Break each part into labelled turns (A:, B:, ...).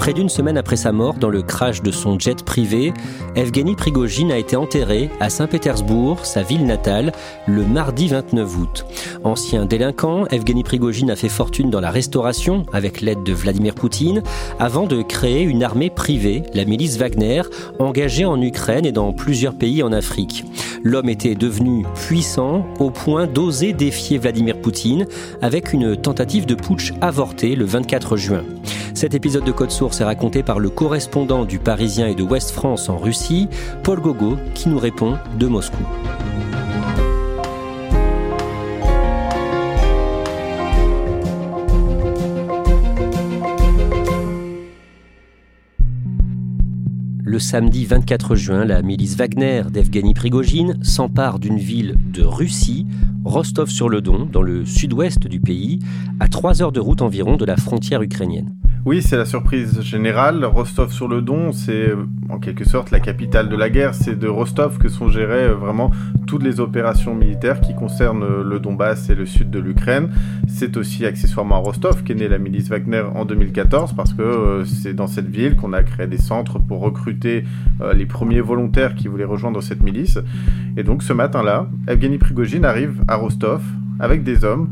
A: Près d'une semaine après sa mort dans le crash de son jet privé, Evgeny Prigogine a été enterré à Saint-Pétersbourg, sa ville natale, le mardi 29 août. Ancien délinquant, Evgeny Prigogine a fait fortune dans la restauration avec l'aide de Vladimir Poutine avant de créer une armée privée, la milice Wagner, engagée en Ukraine et dans plusieurs pays en Afrique. L'homme était devenu puissant au point d'oser défier Vladimir Poutine avec une tentative de putsch avortée le 24 juin. Cet épisode de Code Source est raconté par le correspondant du Parisien et de Ouest France en Russie, Paul Gogo, qui nous répond de Moscou. Le samedi 24 juin, la milice Wagner d'Evgeny Prigogine s'empare d'une ville de Russie, Rostov-sur-le-Don, dans le sud-ouest du pays, à 3 heures de route environ de la frontière ukrainienne.
B: Oui, c'est la surprise générale. Rostov-sur-le-Don, c'est en quelque sorte la capitale de la guerre. C'est de Rostov que sont gérées euh, vraiment toutes les opérations militaires qui concernent euh, le Donbass et le sud de l'Ukraine. C'est aussi accessoirement à Rostov qu'est née la milice Wagner en 2014 parce que euh, c'est dans cette ville qu'on a créé des centres pour recruter les premiers volontaires qui voulaient rejoindre cette milice. Et donc ce matin-là, Evgeny Prigogine arrive à Rostov avec des hommes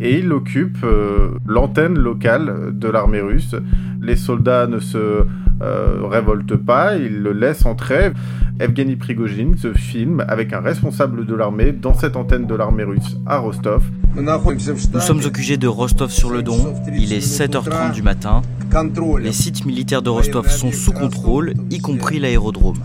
B: et il occupe euh, l'antenne locale de l'armée russe. Les soldats ne se euh, révoltent pas, ils le laissent entrer. Evgeny Prigogine se filme avec un responsable de l'armée dans cette antenne de l'armée russe à Rostov.
C: Nous sommes au QG de Rostov-sur-le-Don. Il est 7h30 du matin. Les sites militaires de Rostov sont sous contrôle, y compris l'aérodrome.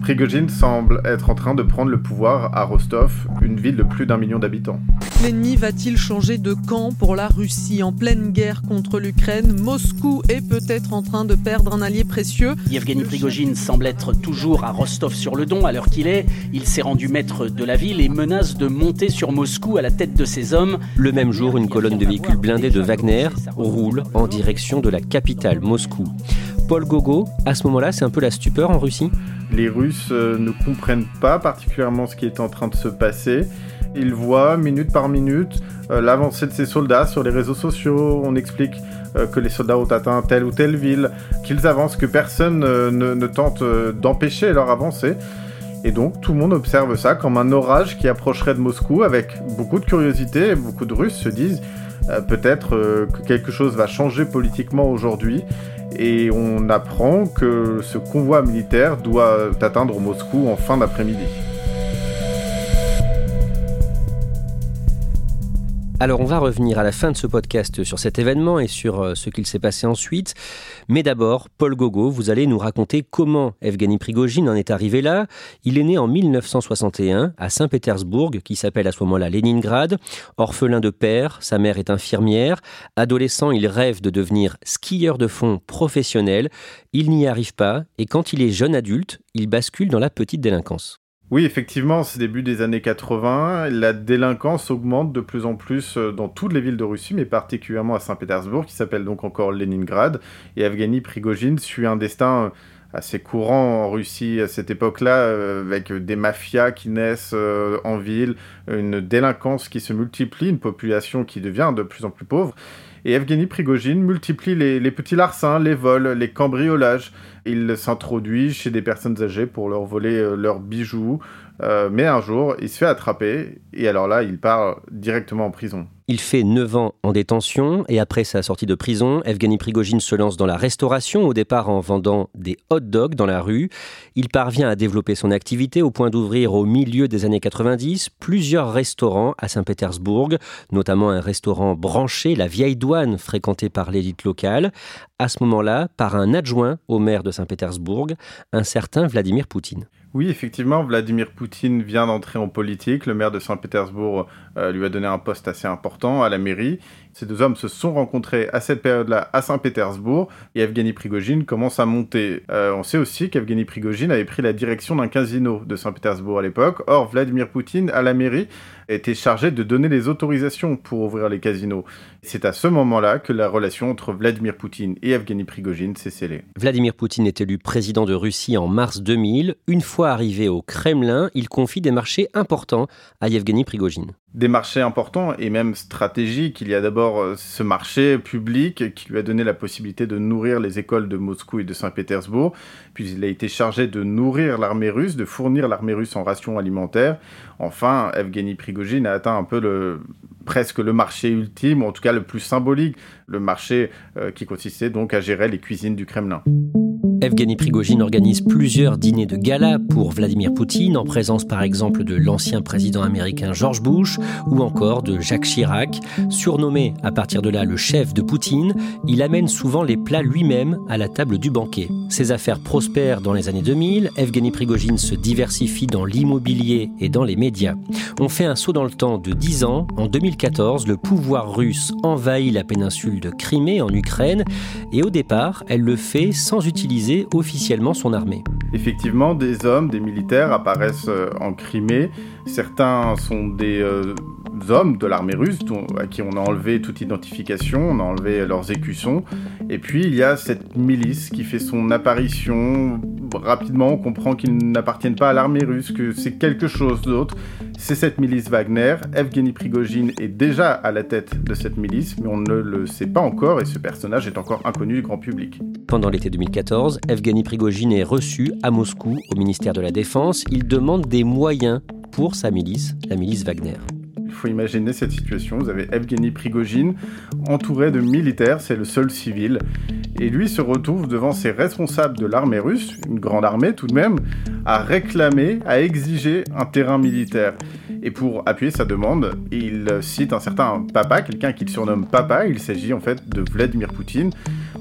B: Prigogine semble être en train de prendre le pouvoir à Rostov, une ville de plus d'un million d'habitants.
D: L'ennemi va-t-il changer de camp pour la Russie en pleine guerre contre l'Ukraine? Moscou est peut-être en train de perdre un allié précieux.
E: Yevgeny Prigogine semble être toujours à Rostov-sur-le-Don à l'heure qu'il est. Il s'est rendu maître de la ville et menace de monter sur Moscou à la tête de ses hommes.
A: Le même jour, une colonne de véhicules blindés de Wagner roule en direction de la capitale, Moscou. Paul Gogo, à ce moment-là, c'est un peu la stupeur en Russie
B: Les Russes euh, ne comprennent pas particulièrement ce qui est en train de se passer. Ils voient minute par minute euh, l'avancée de ces soldats sur les réseaux sociaux. On explique euh, que les soldats ont atteint telle ou telle ville, qu'ils avancent, que personne ne, tente d'empêcher leur avancée. Et donc tout le monde observe ça comme un orage qui approcherait de Moscou avec beaucoup de curiosité. Beaucoup de Russes se disent peut-être que quelque chose va changer politiquement aujourd'hui et on apprend que ce convoi militaire doit atteindre Moscou en fin d'après-midi.
A: Alors on va revenir à la fin de ce podcast sur cet événement et sur euh, ce qu'il s'est passé ensuite. Mais d'abord, Paul Gogo, vous allez nous raconter comment Evgeny Prigogine en est arrivé là. Il est né en 1961 à Saint-Pétersbourg, qui s'appelle à ce moment-là Leningrad. Orphelin de père, sa mère est infirmière. Adolescent, il rêve de devenir skieur de fond professionnel. Il n'y arrive pas et quand il est jeune adulte, il bascule dans la petite délinquance.
B: Oui, effectivement, c'est début des années 80. La délinquance augmente de plus en plus euh, dans toutes les villes de Russie, mais particulièrement à Saint-Pétersbourg, qui s'appelle donc encore Leningrad. Et Evgeny Prigogine suit un destin euh, assez courant en Russie à cette époque-là, euh, avec des mafias qui naissent en ville, une délinquance qui se multiplie, une population qui devient de plus en plus pauvre. Et Evgeny Prigogine multiplie les, petits larcins, les vols, les cambriolages. Il s'introduit chez des personnes âgées pour leur voler euh, leurs bijoux. Euh, mais un jour, il se fait attraper et alors là, il part directement en prison.
A: Il fait 9 ans en détention et après sa sortie de prison, Evgeny Prigogine se lance dans la restauration, au départ en vendant des hot dogs dans la rue. Il parvient à développer son activité au point d'ouvrir au milieu des années 90 plusieurs restaurants à Saint-Pétersbourg, notamment un restaurant branché, la Vieille Douane, fréquenté par l'élite locale, à ce moment-là par un adjoint au maire de Saint-Pétersbourg, un certain Vladimir Poutine.
B: Oui, effectivement, Vladimir Poutine vient d'entrer en politique. Le maire de Saint-Pétersbourg euh, lui a donné un poste assez important à la mairie. Ces deux hommes se sont rencontrés à cette période-là à Saint-Pétersbourg et Evgeny Prigogine commence à monter. Euh, on sait aussi qu'Evgeny Prigogine avait pris la direction d'un casino de Saint-Pétersbourg à l'époque. Or, Vladimir Poutine, à la mairie, était chargé de donner les autorisations pour ouvrir les casinos. C'est à ce moment-là que la relation entre Vladimir Poutine et Evgeny Prigogine s'est scellée.
A: Vladimir Poutine est élu président de Russie en mars 2000. Une fois arrivé au Kremlin, il confie des marchés importants à Evgeny Prigogine
B: des marchés importants et même stratégiques. Il y a d'abord euh, ce marché public qui lui a donné la possibilité de nourrir les écoles de Moscou et de Saint-Pétersbourg. Puis il a été chargé de nourrir l'armée russe, de fournir l'armée russe en rations alimentaires. Enfin, Evgeny Prigogine a atteint un peu le, presque le marché ultime, en tout cas le plus symbolique, le marché euh, qui consistait donc à gérer les cuisines du Kremlin.
A: Evgeny Prigogine organise plusieurs dîners de gala pour Vladimir Poutine, en présence par exemple de l'ancien président américain George Bush ou encore de Jacques Chirac. Surnommé à partir de là le chef de Poutine, il amène souvent les plats lui-même à la table du banquet. Ses affaires prospèrent dans les années 2000, Evgeny Prigogine se diversifie dans l'immobilier et dans les médias. On fait un saut dans le temps de 10 ans. En 2014, le pouvoir russe envahit la péninsule de Crimée en Ukraine et au départ, elle le fait sans utiliser officiellement son armée.
B: Effectivement, des hommes, des militaires apparaissent euh, en Crimée. Certains sont des euh, hommes de l'armée russe à qui on a enlevé toute identification, on a enlevé leurs écussons. Et puis il y a cette milice qui fait son apparition. Rapidement, on comprend qu'ils n'appartiennent pas à l'armée russe, que c'est quelque chose d'autre. C'est cette milice Wagner. Evgeny Prigogine est déjà à la tête de cette milice, mais on ne le sait pas encore et ce personnage est encore inconnu du grand public.
A: Pendant l'été 2014, Evgeny Prigogine est reçu à Moscou au ministère de la Défense. Il demande des moyens pour sa milice, la milice Wagner.
B: Faut imaginer cette situation. Vous avez Evgeny Prigogine entouré de militaires, c'est le seul civil. Et lui se retrouve devant ses responsables de l'armée russe, une grande armée tout de même, à réclamer, à exiger un terrain militaire. Et pour appuyer sa demande, il cite un certain papa, quelqu'un qu'il surnomme papa. Il s'agit en fait de Vladimir Poutine.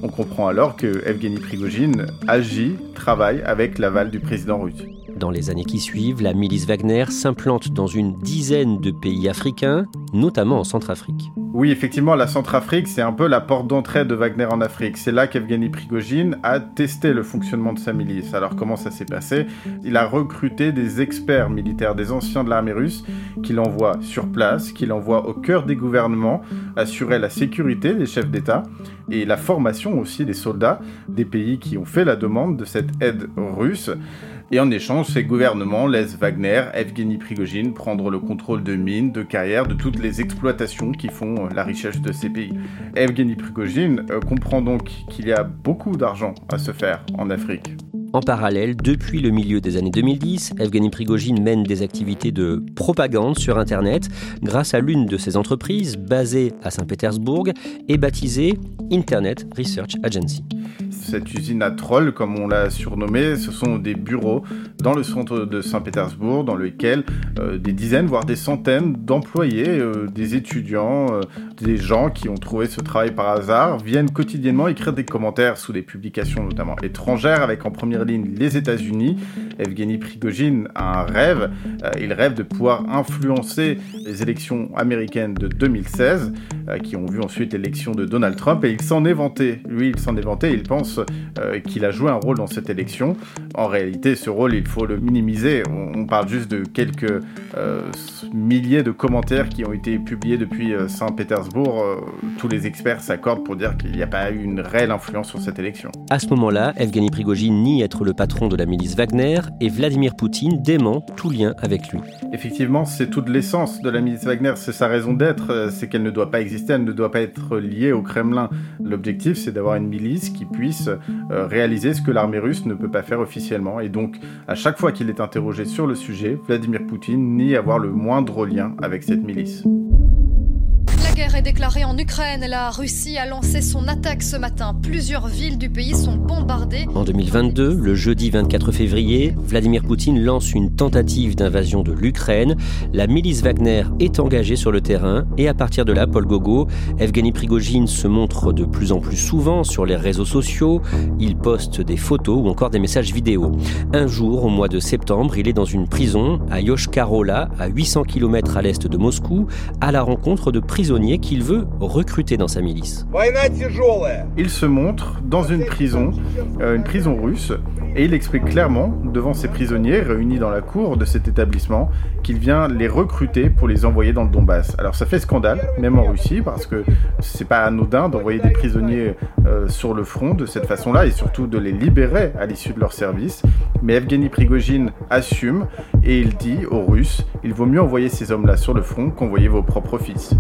B: On comprend alors que Evgeny Prigogine agit, travaille avec l'aval du président russe.
A: Dans les années qui suivent, la milice Wagner s'implante dans une dizaine de pays africains, notamment en Centrafrique.
B: Oui, effectivement, la Centrafrique, c'est un peu la porte d'entrée de Wagner en Afrique. C'est là qu'Evgeny Prigogine a testé le fonctionnement de sa milice. Alors comment ça s'est passé? Il a recruté des experts militaires, des anciens de l'armée russe, qu'il envoie sur place, qu'il envoie au cœur des gouvernements, assurer la sécurité des chefs d'État et la formation aussi des soldats des pays qui ont fait la demande de cette aide russe. Et en échange, ces gouvernements laissent Wagner, Evgeny Prigogine prendre le contrôle de mines, de carrières, de toutes les exploitations qui font euh, la richesse de ces pays. Evgeny Prigogine euh, comprend donc qu'il y a beaucoup d'argent à se faire en Afrique.
A: En parallèle, depuis le milieu des années 2010, Evgeny Prigogine mène des activités de propagande sur Internet grâce à l'une de ses entreprises basée à Saint-Pétersbourg et baptisée Internet Research Agency
B: cette usine à troll, comme on l'a surnommé, ce sont des bureaux dans le centre de Saint-Pétersbourg, dans lesquels euh, des dizaines, voire des centaines d'employés, euh, des étudiants, euh, des gens qui ont trouvé ce travail par hasard, viennent quotidiennement écrire des commentaires sous des publications notamment étrangères, avec en première ligne les États-Unis. Evgeny Prigogine a un rêve, il rêve de pouvoir influencer les élections américaines de 2016, qui ont vu ensuite l'élection de Donald Trump, et il s'en est vanté. Lui, il s'en est vanté, il pense euh, qu'il a joué un rôle dans cette élection. En réalité, ce rôle, il faut le minimiser. On, parle juste de quelques euh, milliers de commentaires qui ont été publiés depuis euh, Saint-Pétersbourg. Tous les experts s'accordent pour dire qu'il n'y a pas eu une réelle influence sur cette élection.
A: À ce moment-là, Evgeny Prigogine nie être le patron de la milice Wagner et Vladimir Poutine dément tout lien avec lui.
B: Effectivement, c'est toute l'essence de la milice Wagner, c'est sa raison d'être, c'est qu'elle ne doit pas exister, elle ne doit pas être liée au Kremlin. L'objectif, c'est d'avoir une milice qui puisse réaliser ce que l'armée russe ne peut pas faire officiellement. Et donc, à chaque fois qu'il est interrogé sur le sujet, Vladimir Poutine nie avoir le moindre lien avec cette milice
F: est déclarée en Ukraine. La Russie a lancé son attaque ce matin. Plusieurs villes du pays sont bombardées.
A: En 2022, le jeudi 24 février, Vladimir Poutine lance une tentative d'invasion de l'Ukraine. La milice Wagner est engagée sur le terrain et à partir de là, Paul Gogo, Evgeny Prigogine se montre de plus en plus souvent sur les réseaux sociaux. Il poste des photos ou encore des messages vidéo. Un jour, au mois de septembre, il est dans une prison à Yoshkarola, à 800 km à l'est de Moscou, à la rencontre de prisonniers qu'il veut recruter dans sa milice.
B: Il se montre dans une prison, euh, une prison russe, et il explique clairement devant ses prisonniers réunis dans la cour de cet établissement qu'il vient les recruter pour les envoyer dans le Donbass. Alors ça fait scandale, même en Russie, parce que c'est pas anodin d'envoyer des prisonniers euh, sur le front de cette façon-là et surtout de les libérer à l'issue de leur service. Mais Evgeny Prigogine assume et il dit aux Russes il vaut mieux envoyer ces hommes-là sur le front qu'envoyer vos propres fils.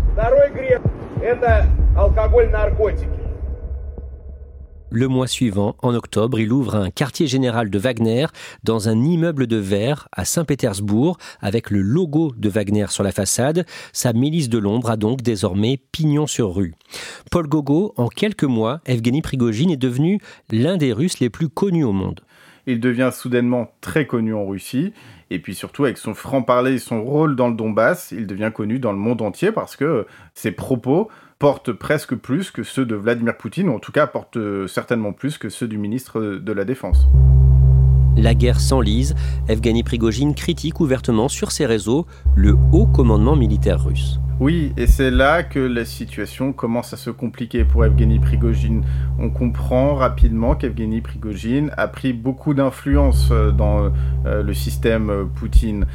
A: Le mois suivant, en octobre, il ouvre un quartier général de Wagner dans un immeuble de verre à Saint-Pétersbourg avec le logo de Wagner sur la façade. Sa milice de l'ombre a donc désormais pignon sur rue. Paul Gogo, en quelques mois, Evgeny Prigogine est devenu l'un des Russes les plus connus au monde.
B: Il devient soudainement très connu en Russie. Et puis surtout, avec son franc-parler et son rôle dans le Donbass, il devient connu dans le monde entier parce que ses propos portent presque plus que ceux de Vladimir Poutine, ou en tout cas portent certainement plus que ceux du ministre de la Défense.
A: La guerre s'enlise, Evgeny Prigogine critique ouvertement sur ses réseaux le haut commandement militaire russe.
B: Oui, et c'est là que la situation commence à se compliquer pour Evgeny Prigogine. On comprend rapidement qu'Evgeny Prigogine a pris beaucoup d'influence euh, dans euh, le système Poutine,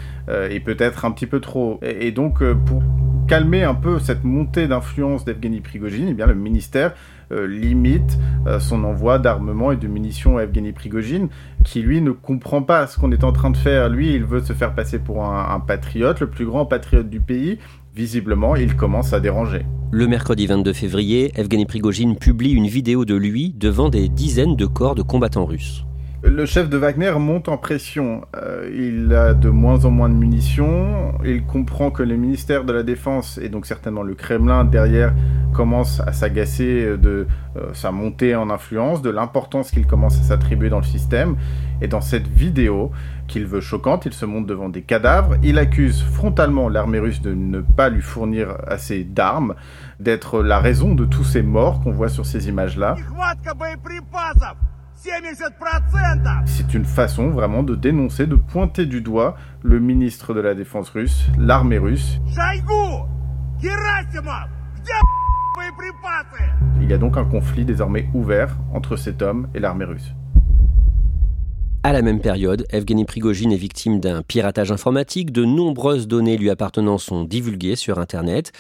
B: et peut-être un petit peu trop. Et donc, pour calmer un peu cette montée d'influence d'Evgeny Prigogine, eh bien, le ministère euh, limite euh, son envoi d'armement et de munitions à Evgeny Prigogine, qui lui ne comprend pas ce qu'on est en train de faire. Lui, il veut se faire passer pour un, un patriote, le plus grand patriote du pays. Visiblement, il commence à déranger.
A: Le mercredi 22 février, Evgeny Prigogine publie une vidéo de lui devant des dizaines de corps de combattants russes.
B: Le chef de Wagner monte en pression. Euh, il a de moins en moins de munitions. Il comprend que le ministère de la Défense et donc certainement le Kremlin derrière commence à s'agacer de euh, sa montée en influence, de l'importance qu'il commence à s'attribuer dans le système. Et dans cette vidéo, qu'il veut choquante, il se monte devant des cadavres. Il accuse frontalement l'armée russe de ne pas lui fournir assez d'armes, d'être la raison de tous ces morts qu'on voit sur ces images-là. C'est une façon vraiment de dénoncer, de pointer du doigt le ministre de la Défense russe, l'armée russe. Il y a donc un conflit désormais ouvert entre cet homme et l'armée russe.
A: À la même période, Evgeny Prigogine est victime d'un piratage informatique. De nombreuses données lui appartenant sont divulguées sur Internet,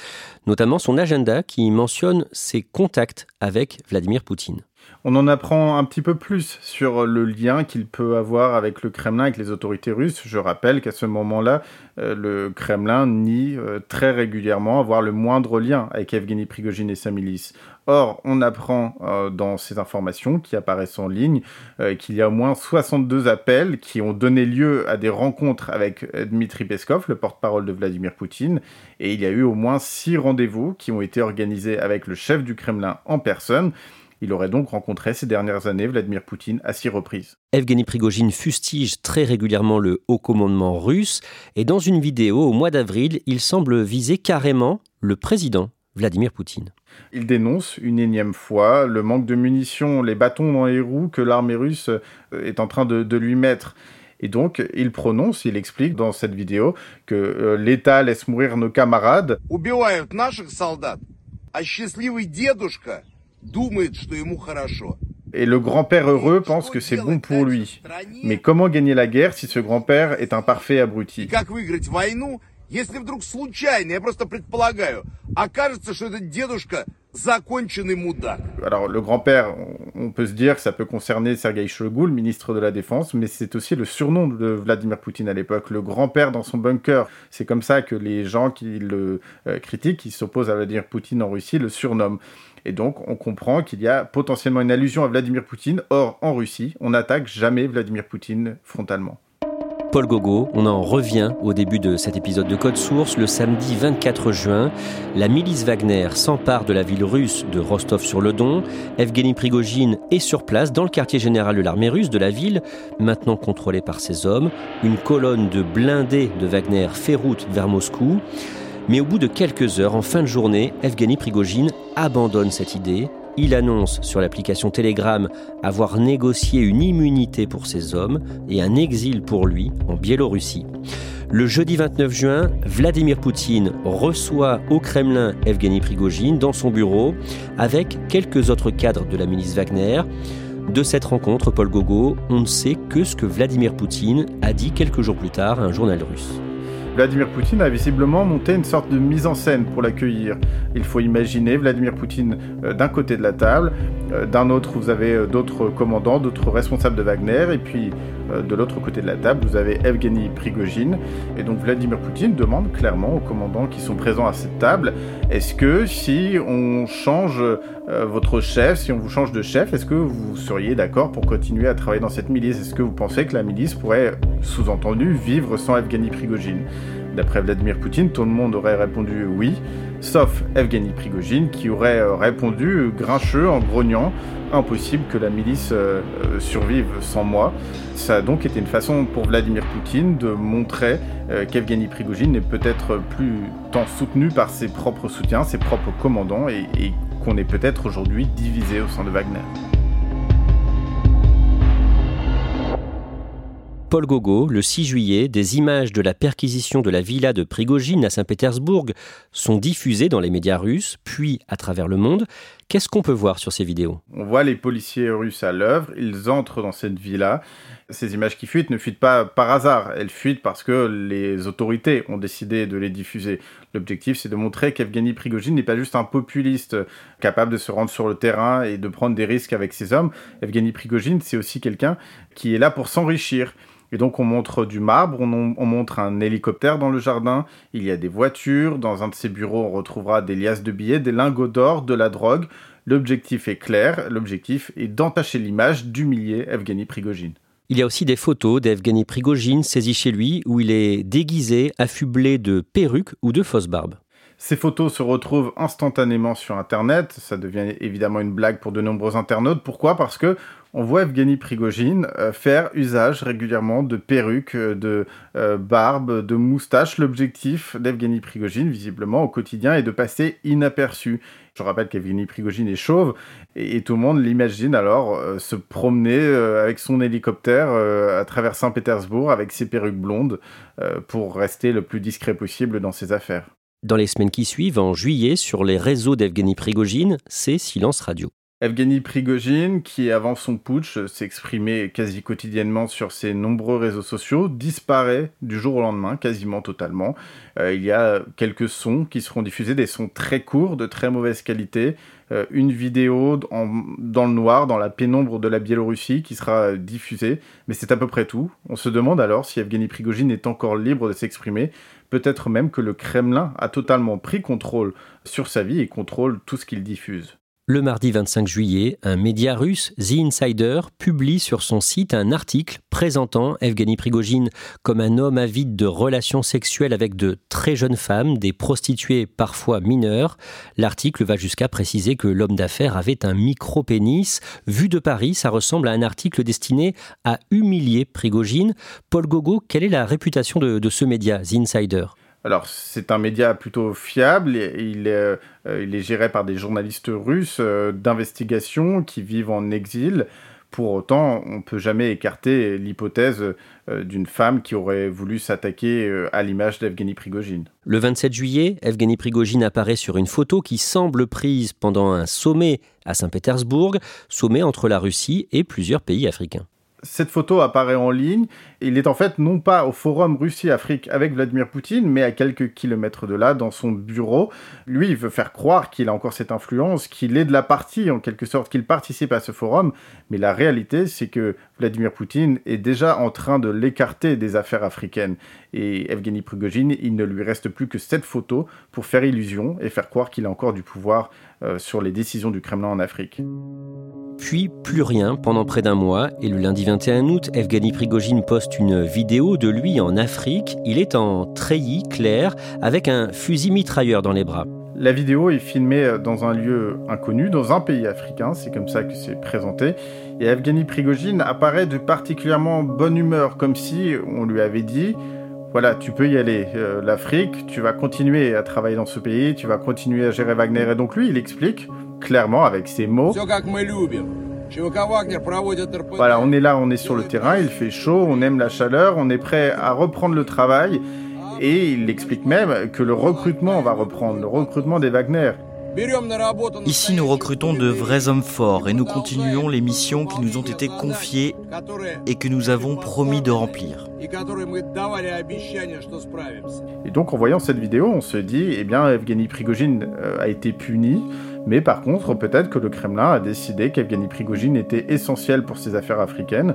A: notamment son agenda qui mentionne ses contacts avec Vladimir Poutine.
B: On en apprend un petit peu plus sur le lien qu'il peut avoir avec le Kremlin, avec les autorités russes. Je rappelle qu'à ce moment-là, euh, le Kremlin nie euh, très régulièrement avoir le moindre lien avec Evgeny Prigogine et sa milice. Or, on apprend euh, dans ces informations qui apparaissent en ligne qu'il y a au moins 62 appels qui ont donné lieu à des rencontres avec Dmitri Peskov, le porte-parole de Vladimir Poutine, et il y a eu au moins 6 rendez-vous qui ont été organisés avec le chef du Kremlin en personne. Il aurait donc rencontré ces dernières années Vladimir Poutine à six reprises.
A: Evgeny Prigogine fustige très régulièrement le haut commandement russe et dans une vidéo au mois d'avril, il semble viser carrément le président Vladimir Poutine.
B: Il dénonce une énième fois le manque de munitions, les bâtons dans les roues que l'armée russe euh, est en train de, lui mettre. Et donc, il prononce, il explique dans cette vidéo que euh, l'État laisse mourir nos camarades. Et le grand-père heureux pense que c'est bon pour lui. Mais comment gagner la guerre si ce grand-père est un parfait abruti
G: Если вдруг случайно, я просто предполагаю, окажется, что этот дедушка законченный мудак.
B: Alors le grand-père, on peut se dire que ça peut concerner Sergei Shoigu, le ministre de la Défense, mais c'est aussi le surnom de Vladimir Poutine à l'époque, le grand-père dans son bunker. C'est comme ça que les gens qui le euh, critiquent, qui s'opposent à Vladimir Poutine en Russie, le surnomment. Et donc, on comprend qu'il y a potentiellement une allusion à Vladimir Poutine. Or, en Russie, on n'attaque jamais Vladimir Poutine frontalement.
A: Paul Gogo. On en revient au début de cet épisode de Code Source. Le samedi 24 juin, la milice Wagner s'empare de la ville russe de Rostov-sur-le-Don. Evgeny Prigogine est sur place dans le quartier général de l'armée russe de la ville, maintenant contrôlée par ses hommes. Une colonne de blindés de Wagner fait route vers Moscou. Mais au bout de quelques heures, en fin de journée, Evgeny Prigogine abandonne cette idée il annonce sur l'application Telegram avoir négocié une immunité pour ses hommes et un exil pour lui en Biélorussie. Le jeudi 29 juin, Vladimir Poutine reçoit au Kremlin Evgeny Prigogine dans son bureau avec quelques autres cadres de la milice Wagner. De cette rencontre, Paul Gogo, on ne sait que ce que Vladimir Poutine a dit quelques jours plus tard à un journal russe.
B: Vladimir Poutine a visiblement monté une sorte de mise en scène pour l'accueillir. Il faut imaginer Vladimir Poutine euh, d'un côté de la table, euh, d'un autre vous avez euh, d'autres commandants, d'autres responsables de Wagner, et puis de l'autre côté de la table vous avez Evgeny Prigogine. Et donc Vladimir Poutine demande clairement aux commandants qui sont présents à cette table, est-ce que si on change votre chef, si on vous change de chef, est-ce que vous seriez d'accord pour continuer à travailler dans cette milice? Est-ce que vous pensez que la milice pourrait, sous-entendu, vivre sans Evgeny Prigogine? D'après Vladimir Poutine, tout le monde aurait répondu oui, sauf Evgeny Prigogine qui aurait euh, répondu grincheux en grognant impossible que la milice euh, euh, survive sans moi. Ça a donc été une façon pour Vladimir Poutine de montrer qu'Evgeny Prigogine n'est peut-être plus tant soutenu par ses propres soutiens, ses propres commandants et qu'on est peut-être aujourd'hui divisé au sein de Wagner.
A: Paul Gogo, le 6 juillet, des images de la perquisition de la villa de Prigogine à Saint-Pétersbourg sont diffusées dans les médias russes, puis à travers le monde. Qu'est-ce qu'on peut voir sur ces vidéos?
B: On voit les policiers russes à l'œuvre, ils entrent dans cette villa. Ces images qui fuitent ne fuitent pas par hasard, elles fuitent parce que les autorités ont décidé de les diffuser. L'objectif, c'est de montrer qu'Evgeny Prigogine n'est pas juste un populiste capable de se rendre sur le terrain et de prendre des risques avec ses hommes. Evgeny Prigogine, c'est aussi quelqu'un qui est là pour s'enrichir. Et donc on montre du marbre, on, montre un hélicoptère dans le jardin, il y a des voitures, dans un de ces bureaux on retrouvera des liasses de billets, des lingots d'or, de la drogue. L'objectif est clair, l'objectif est d'entacher l'image, d'humilier Evgeny Prigogine.
A: Il y a aussi des photos d'Evgeny Prigogine saisies chez lui où il est déguisé, affublé de perruques ou de fausses barbes.
B: Ces photos se retrouvent instantanément sur Internet. Ça devient évidemment une blague pour de nombreux internautes. Pourquoi? Parce que on voit Evgeny Prigogine euh, faire usage régulièrement de perruques, euh, de euh, barbes, de moustaches. L'objectif d'Evgeny Prigogine, visiblement, au quotidien, est de passer inaperçu. Je rappelle qu'Evgeny Prigogine est chauve et, tout le monde l'imagine alors se promener avec son hélicoptère à travers Saint-Pétersbourg avec ses perruques blondes pour rester le plus discret possible dans ses affaires.
A: Dans les semaines qui suivent, en juillet, sur les réseaux d'Evgeny Prigogine, c'est silence radio.
B: Evgeny Prigogine, qui avant son putsch s'exprimait quasi quotidiennement sur ses nombreux réseaux sociaux, disparaît du jour au lendemain, quasiment totalement. Euh, il y a quelques sons qui seront diffusés, des sons très courts, de très mauvaise qualité. Euh, une vidéo dans le noir, dans la pénombre de la Biélorussie, qui sera diffusée, mais c'est à peu près tout. On se demande alors si Evgeny Prigogine est encore libre de s'exprimer. Peut-être même que le Kremlin a totalement pris contrôle sur sa vie et contrôle tout ce qu'il diffuse.
A: Le mardi 25 juillet, un média russe, The Insider, publie sur son site un article présentant Evgeny Prigogine comme un homme avide de relations sexuelles avec de très jeunes femmes, des prostituées parfois mineures. L'article va jusqu'à préciser que l'homme d'affaires avait un micro-pénis. Vu de Paris, ça ressemble à un article destiné à humilier Prigogine. Paul Gogo, quelle est la réputation de, de ce média, The Insider?
B: Alors, c'est un média plutôt fiable. Il est, euh, il est géré par des journalistes russes euh, d'investigation qui vivent en exil. Pour autant, on ne peut jamais écarter l'hypothèse euh, d'une femme qui aurait voulu s'attaquer à l'image d'Evgeny Prigogine.
A: Le 27 juillet, Evgeny Prigogine apparaît sur une photo qui semble prise pendant un sommet à Saint-Pétersbourg, sommet entre la Russie et plusieurs pays africains
B: cette photo apparaît en ligne. Il est en fait non pas au forum Russie-Afrique avec Vladimir Poutine, mais à quelques kilomètres de là, dans son bureau. Lui, il veut faire croire qu'il a encore cette influence, qu'il est de la partie, en quelque sorte, qu'il participe à ce forum. Mais la réalité, c'est que Vladimir Poutine est déjà en train de l'écarter des affaires africaines. Et Evgeny Prigogine, il ne lui reste plus que cette photo pour faire illusion et faire croire qu'il a encore du pouvoir euh, sur les décisions du Kremlin en Afrique.
A: Puis plus rien pendant près d'un mois, et le lundi 21 août, Evgeny Prigogine poste une vidéo de lui en Afrique. Il est en treillis clair avec un fusil mitrailleur dans les bras.
B: La vidéo est filmée dans un lieu inconnu, dans un pays africain, c'est comme ça que c'est présenté. Et Evgeny Prigogine apparaît de particulièrement bonne humeur, comme si on lui avait dit voilà, tu peux y aller. Euh, L'Afrique, tu vas continuer à travailler dans ce pays, tu vas continuer à gérer Wagner. Et donc lui, il explique clairement avec ses mots. Voilà, on est là, on est sur le terrain, il fait chaud, on aime la chaleur, on est prêt à reprendre le travail. Et il explique même que le recrutement va reprendre, le recrutement des Wagner.
C: Ici, nous recrutons de vrais hommes forts et nous continuons les missions qui nous ont été confiées et que nous avons promis de remplir.
B: Et donc, en voyant cette vidéo, on se dit, eh bien, Evgeny Prigogine euh, a été puni, mais par contre, peut-être que le Kremlin a décidé qu'Evgeny Prigogine était essentiel pour ses affaires africaines.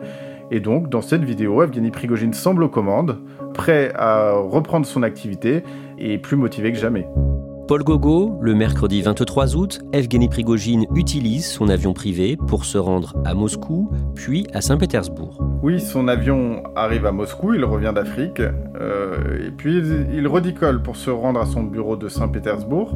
B: Et donc, dans cette vidéo, Evgeny Prigogine semble aux commandes, prêt à reprendre son activité et plus motivé que jamais.
A: Paul Gogo, le mercredi 23 août, Evgeny Prigogine utilise son avion privé pour se rendre à Moscou, puis à Saint-Pétersbourg.
B: Oui, son avion arrive à Moscou, il revient d'Afrique, euh, et puis il redicole pour se rendre à son bureau de Saint-Pétersbourg.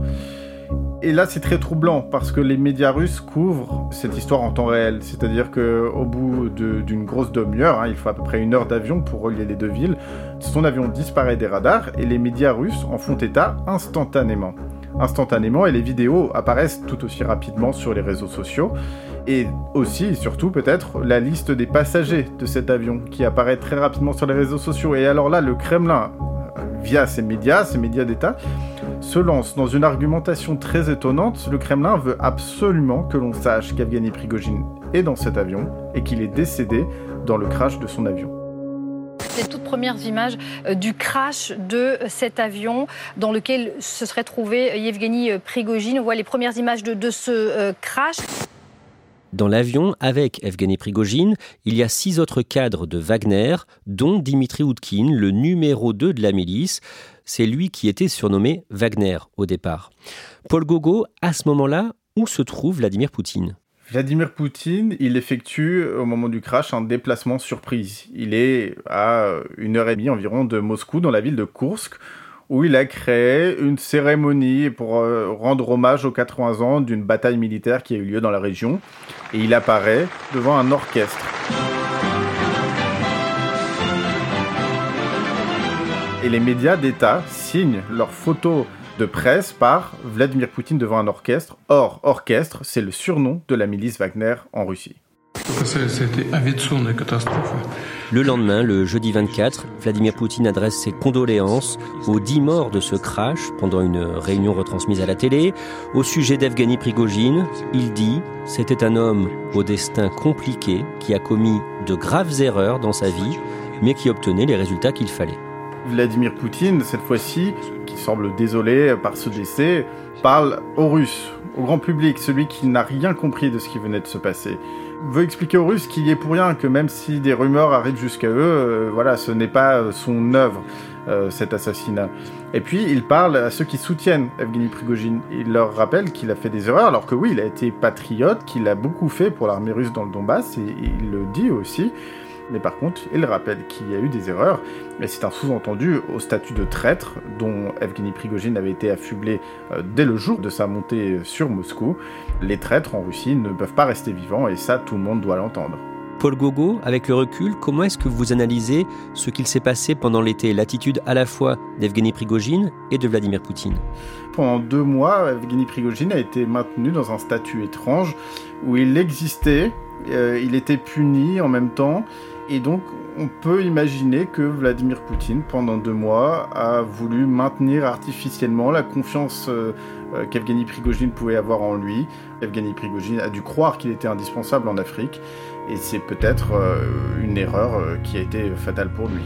B: Et là, c'est très troublant parce que les médias russes couvrent cette histoire en temps réel. C'est-à-dire qu'au bout d'une grosse demi-heure, hein, il faut à peu près une heure d'avion pour relier les deux villes, son avion disparaît des radars et les médias russes en font état instantanément. Instantanément, et les vidéos apparaissent tout aussi rapidement sur les réseaux sociaux. Et aussi, et surtout peut-être, la liste des passagers de cet avion qui apparaît très rapidement sur les réseaux sociaux. Et alors là, le Kremlin, via ses médias, ses médias d'État, se lance dans une argumentation très étonnante. Le Kremlin veut absolument que l'on sache qu'Evgeny Prigogine est dans cet avion et qu'il est décédé dans le crash de son avion
H: les toutes premières images euh, du crash de cet avion dans lequel se serait trouvé Yevgeny Prigogine. On voit les premières images de, de ce euh, crash.
A: Dans l'avion, avec Evgeny Prigogine, il y a six autres cadres de Wagner, dont Dimitri Outkin, le numéro 2 de la milice. C'est lui qui était surnommé Wagner au départ. Paul Gogo, à ce moment-là, où se trouve Vladimir Poutine?
B: Vladimir Poutine, il effectue au moment du crash un déplacement surprise. Il est à une heure et demie environ de Moscou, dans la ville de Kursk, où il a créé une cérémonie pour euh, rendre hommage aux 80 ans d'une bataille militaire qui a eu lieu dans la région. Et il apparaît devant un orchestre. Et les médias d'État signent leurs photos de presse par Vladimir Poutine devant un orchestre. Or, orchestre, c'est le surnom de la milice Wagner en Russie.
A: Le lendemain, le jeudi 24, Vladimir Poutine adresse ses condoléances aux dix morts de ce crash pendant une réunion retransmise à la télé. Au sujet d'Evgeny Prigogine, il dit C'était un homme au destin compliqué qui a commis de graves erreurs dans sa vie, mais qui obtenait les résultats qu'il fallait.
B: Vladimir Poutine, cette fois-ci, qui semble désolé par ce décès, parle aux Russes, au grand public, celui qui n'a rien compris de ce qui venait de se passer veut expliquer aux Russes qu'il y est pour rien, que même si des rumeurs arrivent jusqu'à eux, euh, voilà, ce n'est pas euh, son œuvre, euh, cet assassinat. Et puis, il parle à ceux qui soutiennent Evgeny Prigogine. Il leur rappelle qu'il a fait des erreurs, alors que oui, il a été patriote, qu'il a beaucoup fait pour l'armée russe dans le Donbass, et il le dit aussi. Mais par contre, il rappelle qu'il y a eu des erreurs, et c'est un sous-entendu au statut de traître dont Evgeny Prigogine avait été affublé euh, dès le jour de sa montée sur Moscou. Les traîtres en Russie ne peuvent pas rester vivants, et ça, tout le monde doit l'entendre.
A: Paul Gogo, avec le recul, comment est-ce que vous analysez ce qu'il s'est passé pendant l'été, l'attitude à la fois d'Evgeny Prigogine et de Vladimir Poutine?
B: Pendant deux mois, Evgeny Prigogine a été maintenu dans un statut étrange où il existait, euh, il était puni en même temps, et donc on peut imaginer que Vladimir Poutine, pendant deux mois, a voulu maintenir artificiellement la confiance euh, euh, Prigogine pouvait avoir en lui. Evgeny Prigogine a dû croire qu'il était indispensable en Afrique, et c'est peut-être une erreur qui a été fatale pour lui.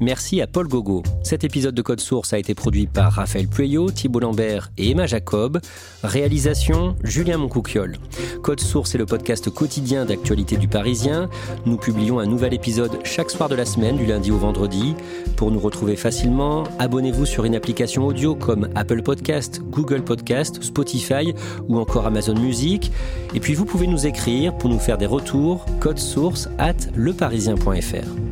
A: Merci à Paul Gogo. Cet épisode de Code Source a été produit par Raphaël Pueyo, Thibault Lambert et Emma Jacob. Réalisation Julien Moncouquiol. Code Source est le podcast quotidien d'actualité du Parisien. Nous publions un nouvel épisode chaque soir de la semaine, du lundi au vendredi. Pour nous retrouver facilement, abonnez-vous sur une application audio comme Apple Podcast, Google Podcast, Spotify ou encore Amazon Music. Et puis vous pouvez nous écrire pour nous faire des retours. Code Source at leparisien.fr.